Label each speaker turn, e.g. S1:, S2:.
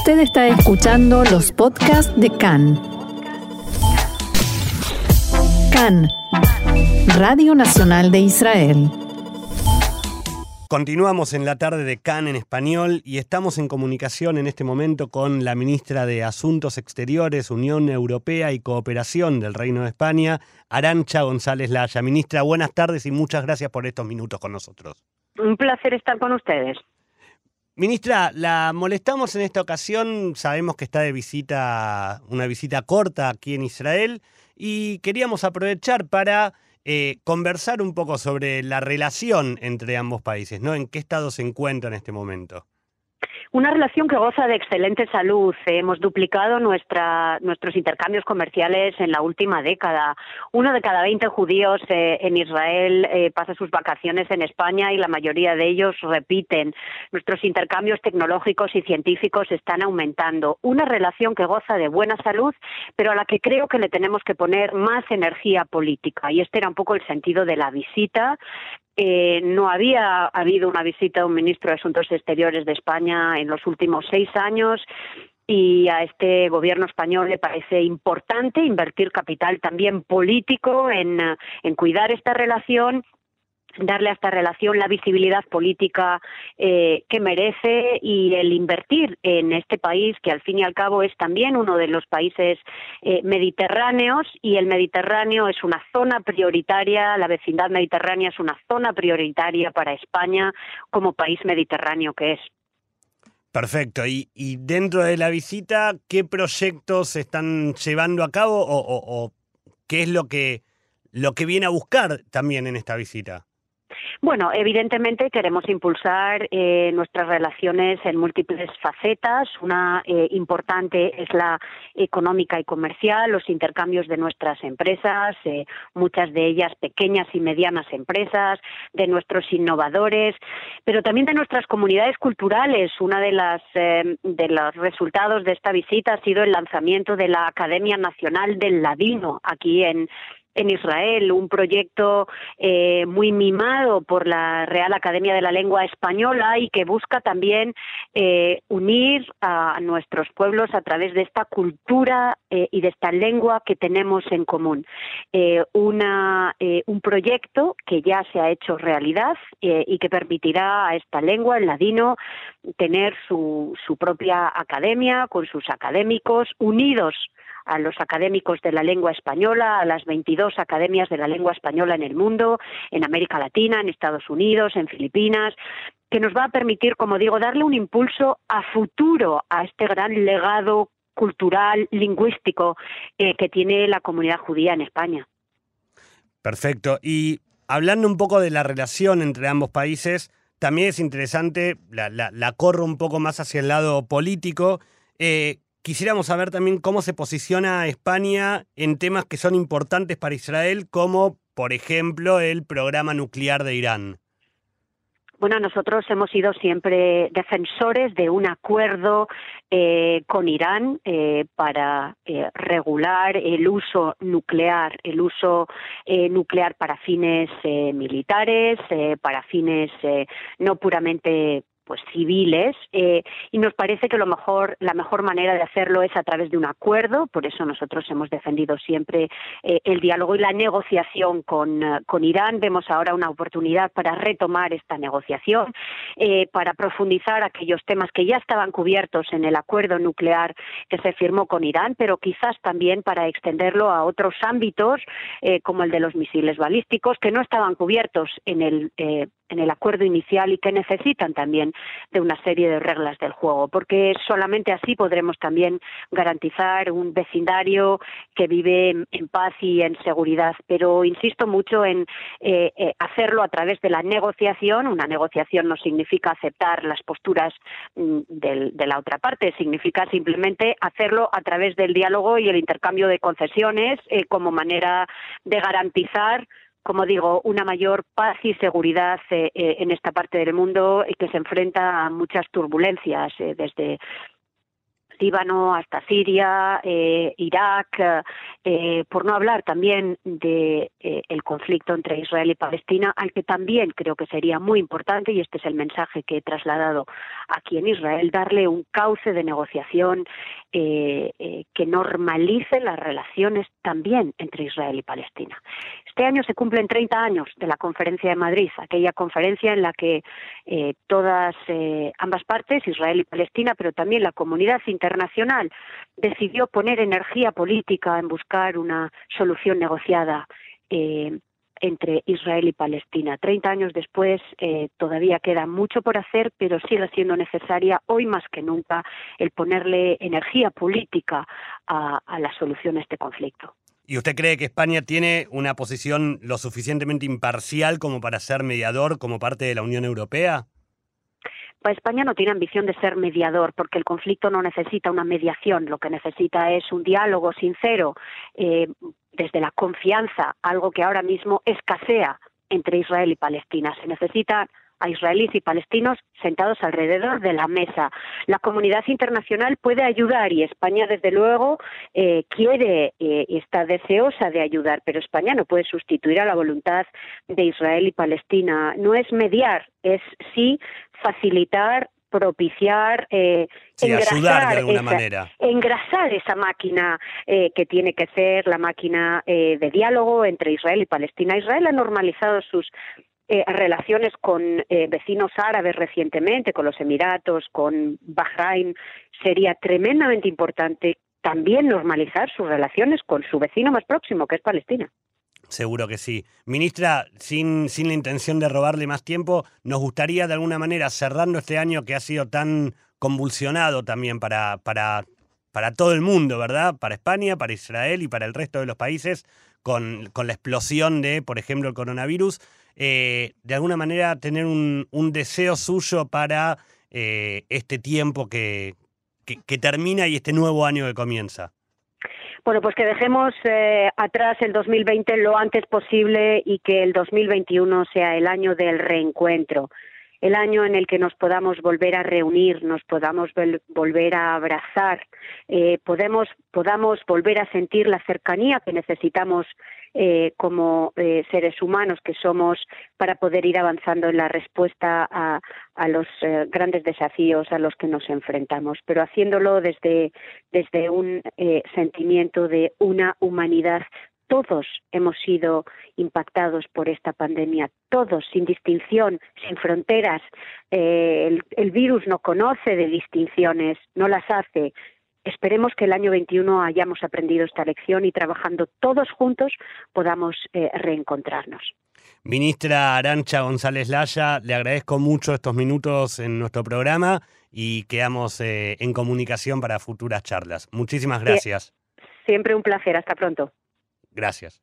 S1: Usted está escuchando los podcasts de CAN. CAN, Radio Nacional de Israel.
S2: Continuamos en la tarde de CAN en español y estamos en comunicación en este momento con la ministra de Asuntos Exteriores, Unión Europea y Cooperación del Reino de España, Arancha González Laya. Ministra, buenas tardes y muchas gracias por estos minutos con nosotros.
S3: Un placer estar con ustedes.
S2: Ministra, la molestamos en esta ocasión, sabemos que está de visita, una visita corta aquí en Israel, y queríamos aprovechar para eh, conversar un poco sobre la relación entre ambos países, ¿no? ¿En qué estado se encuentra en este momento?
S3: Una relación que goza de excelente salud. Hemos duplicado nuestros intercambios comerciales en la última década. Uno de cada 20 judíos eh, en Israel eh, pasa sus vacaciones en España y la mayoría de ellos repiten. Nuestros intercambios tecnológicos y científicos están aumentando. Una relación que goza de buena salud, pero a la que creo que le tenemos que poner más energía política. Y este era un poco el sentido de la visita eh, no había habido una visita de un ministro de Asuntos Exteriores de España en los últimos seis años y a este gobierno español le parece importante invertir capital también político en, en cuidar esta relación darle a esta relación la visibilidad política eh, que merece y el invertir en este país que al fin y al cabo es también uno de los países eh, mediterráneos y el Mediterráneo es una zona prioritaria, la vecindad mediterránea es una zona prioritaria para España como país mediterráneo que es.
S2: Perfecto. Y, dentro de la visita, ¿qué proyectos se están llevando a cabo o, qué es lo que, lo que viene a buscar también en esta visita?
S3: Bueno, evidentemente queremos impulsar eh, nuestras relaciones en múltiples facetas. Una eh, importante es la económica y comercial, los intercambios de nuestras empresas, eh, muchas de ellas pequeñas y medianas empresas, de nuestros innovadores, pero también de nuestras comunidades culturales. Una de las de los resultados de esta visita ha sido el lanzamiento de la Academia Nacional del Ladino aquí en en Israel, un proyecto eh, muy mimado por la Real Academia de la Lengua Española y que busca también eh, unir a nuestros pueblos a través de esta cultura eh, y de esta lengua que tenemos en común. Una, un proyecto que ya se ha hecho realidad y que permitirá a esta lengua, el ladino, tener su, su propia academia con sus académicos unidos a los académicos de la lengua española, a las 22 academias de la lengua española en el mundo, en América Latina, en Estados Unidos, en Filipinas, que nos va a permitir, como digo, darle un impulso a futuro a este gran legado cultural, lingüístico eh, que tiene la comunidad judía en España.
S2: Perfecto. Y hablando un poco de la relación entre ambos países, también es interesante, la, corro un poco más hacia el lado político. Eh, Quisiéramos saber también cómo se posiciona España en temas que son importantes para Israel, como por ejemplo el programa nuclear de Irán.
S3: Bueno, nosotros hemos sido siempre defensores de un acuerdo eh, con Irán eh, para eh, regular el uso nuclear, el uso nuclear para fines militares, para fines no puramente pues civiles eh, y nos parece que lo mejor la mejor manera de hacerlo es a través de un acuerdo. Por eso nosotros hemos defendido siempre eh, el diálogo y la negociación con, eh, con Irán. Vemos ahora una oportunidad para retomar esta negociación para profundizar aquellos temas que ya estaban cubiertos en el acuerdo nuclear que se firmó con Irán pero quizás también para extenderlo a otros ámbitos como el de los misiles balísticos que no estaban cubiertos en el en el acuerdo inicial y que necesitan también de una serie de reglas del juego, porque solamente así podremos también garantizar un vecindario que vive en, paz y en seguridad. Pero insisto mucho en eh, eh, hacerlo a través de la negociación. Una negociación no significa aceptar las posturas mm, de la otra parte, significa simplemente hacerlo a través del diálogo y el intercambio de concesiones eh, como manera de garantizar como digo, una mayor paz y seguridad eh, eh, en esta parte del mundo y que se enfrenta a muchas turbulencias eh, desde Líbano hasta Siria, eh, Irak, eh, por no hablar también de eh, el conflicto entre Israel y Palestina, al que también creo que sería muy importante y este es el mensaje que he trasladado aquí en Israel, darle un cauce de negociación que normalice las relaciones también entre Israel y Palestina. Este año se cumplen 30 años de la Conferencia de Madrid, aquella conferencia en la que todas ambas partes, Israel y Palestina, pero también la comunidad internacional, decidió poner energía política en buscar una solución negociada eh, entre Israel y Palestina. Treinta años después eh, todavía queda mucho por hacer, pero sigue siendo necesaria hoy más que nunca el ponerle energía política a la solución a este conflicto.
S2: ¿Y usted cree que España tiene una posición lo suficientemente imparcial como para ser mediador como parte de la Unión Europea?
S3: España no tiene ambición de ser mediador, porque el conflicto no necesita una mediación, lo que necesita es un diálogo sincero, eh, desde la confianza, algo que ahora mismo escasea entre Israel y Palestina. Se necesita a israelíes y palestinos sentados alrededor de la mesa. La comunidad internacional puede ayudar y España, desde luego, eh, quiere eh, y está deseosa de ayudar, pero España no puede sustituir a la voluntad de Israel y Palestina. No es mediar, es sí facilitar propiciar,
S2: eh, engrasar, de esa, manera.
S3: engrasar esa máquina eh, que tiene que ser la máquina eh, de diálogo entre Israel y Palestina. Israel ha normalizado sus eh, relaciones con eh, vecinos árabes recientemente, con los Emiratos, con Bahrein, sería tremendamente importante también normalizar sus relaciones con su vecino más próximo, que es Palestina.
S2: Seguro que sí. Ministra, sin, sin la intención de robarle más tiempo, nos gustaría de alguna manera, cerrando este año que ha sido tan convulsionado también para, para, para todo el mundo, ¿verdad? Para España, para Israel y para el resto de los países, con, con la explosión de, por ejemplo, el coronavirus, eh, de alguna manera tener un, deseo suyo para eh, este tiempo que, que, termina y este nuevo año que comienza?
S3: Bueno, pues que dejemos eh, atrás el 2020 lo antes posible y que el 2021 sea el año del reencuentro el año en el que nos podamos volver a reunir, nos podamos volver a abrazar, eh, podamos volver a sentir la cercanía que necesitamos eh, como eh, seres humanos que somos para poder ir avanzando en la respuesta a, a los grandes desafíos a los que nos enfrentamos, pero haciéndolo desde, desde un sentimiento de una humanidad todos hemos sido impactados por esta pandemia, todos, sin distinción, sin fronteras. Eh, el, virus no conoce de distinciones, no las hace. Esperemos que el año 21 hayamos aprendido esta lección y trabajando todos juntos podamos eh, reencontrarnos.
S2: Ministra Arancha González Laya, le agradezco mucho estos minutos en nuestro programa y quedamos eh, en comunicación para futuras charlas. Muchísimas gracias.
S3: Siempre un placer. Hasta pronto.
S2: Gracias.